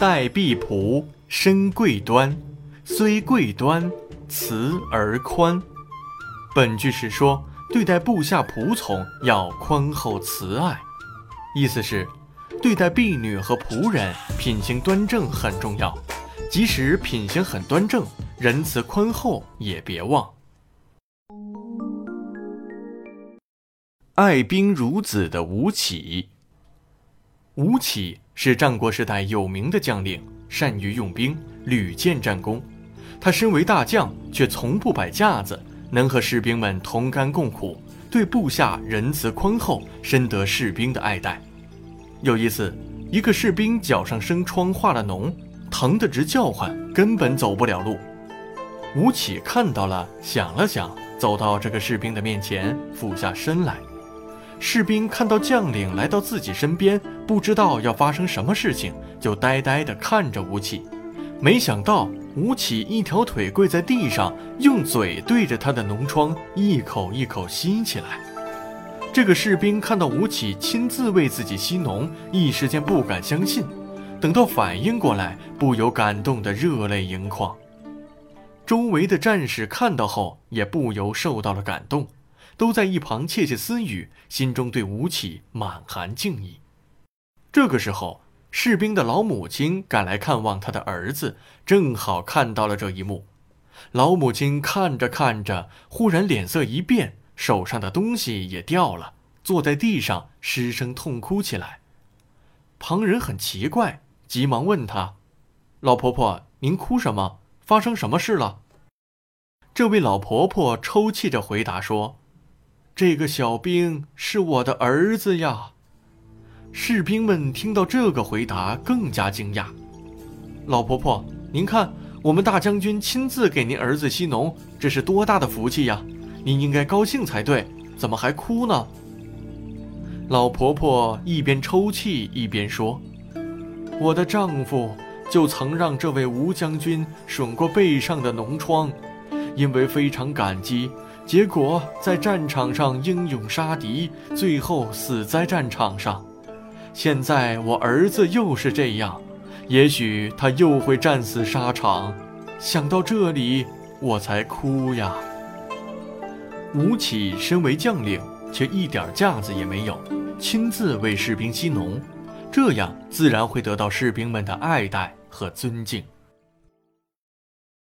待婢仆，身贵端，虽贵端，慈而宽。本句是说，对待部下仆从要宽厚慈爱，意思是，对待婢女和仆人，品行端正很重要。即使品行很端正，仁慈宽厚也别忘。爱兵如子的吴起。吴起是战国时代有名的将领，善于用兵，屡建战功。他身为大将，却从不摆架子，能和士兵们同甘共苦，对部下仁慈宽厚，深得士兵的爱戴。有一次，一个士兵脚上生疮，化了脓。疼得直叫唤，根本走不了路。吴起看到了，想了想，走到这个士兵的面前，俯下身来。士兵看到将领来到自己身边，不知道要发生什么事情，就呆呆地看着吴起。没想到，吴起一条腿跪在地上，用嘴对着他的脓疮，一口一口吸起来。这个士兵看到吴起亲自为自己吸脓，一时间不敢相信。等到反应过来，不由感动得热泪盈眶。周围的战士看到后，也不由受到了感动，都在一旁窃窃私语，心中对吴起满含敬意。这个时候，士兵的老母亲赶来看望他的儿子，正好看到了这一幕。老母亲看着看着，忽然脸色一变，手上的东西也掉了，坐在地上失声痛哭起来。旁人很奇怪。急忙问他：“老婆婆，您哭什么？发生什么事了？”这位老婆婆抽泣着回答说：“这个小兵是我的儿子呀。”士兵们听到这个回答更加惊讶。老婆婆，您看，我们大将军亲自给您儿子吸脓，这是多大的福气呀！您应该高兴才对，怎么还哭呢？老婆婆一边抽泣一边说。我的丈夫就曾让这位吴将军吮过背上的脓疮，因为非常感激，结果在战场上英勇杀敌，最后死在战场上。现在我儿子又是这样，也许他又会战死沙场。想到这里，我才哭呀。吴起身为将领，却一点架子也没有，亲自为士兵吸脓。这样自然会得到士兵们的爱戴和尊敬。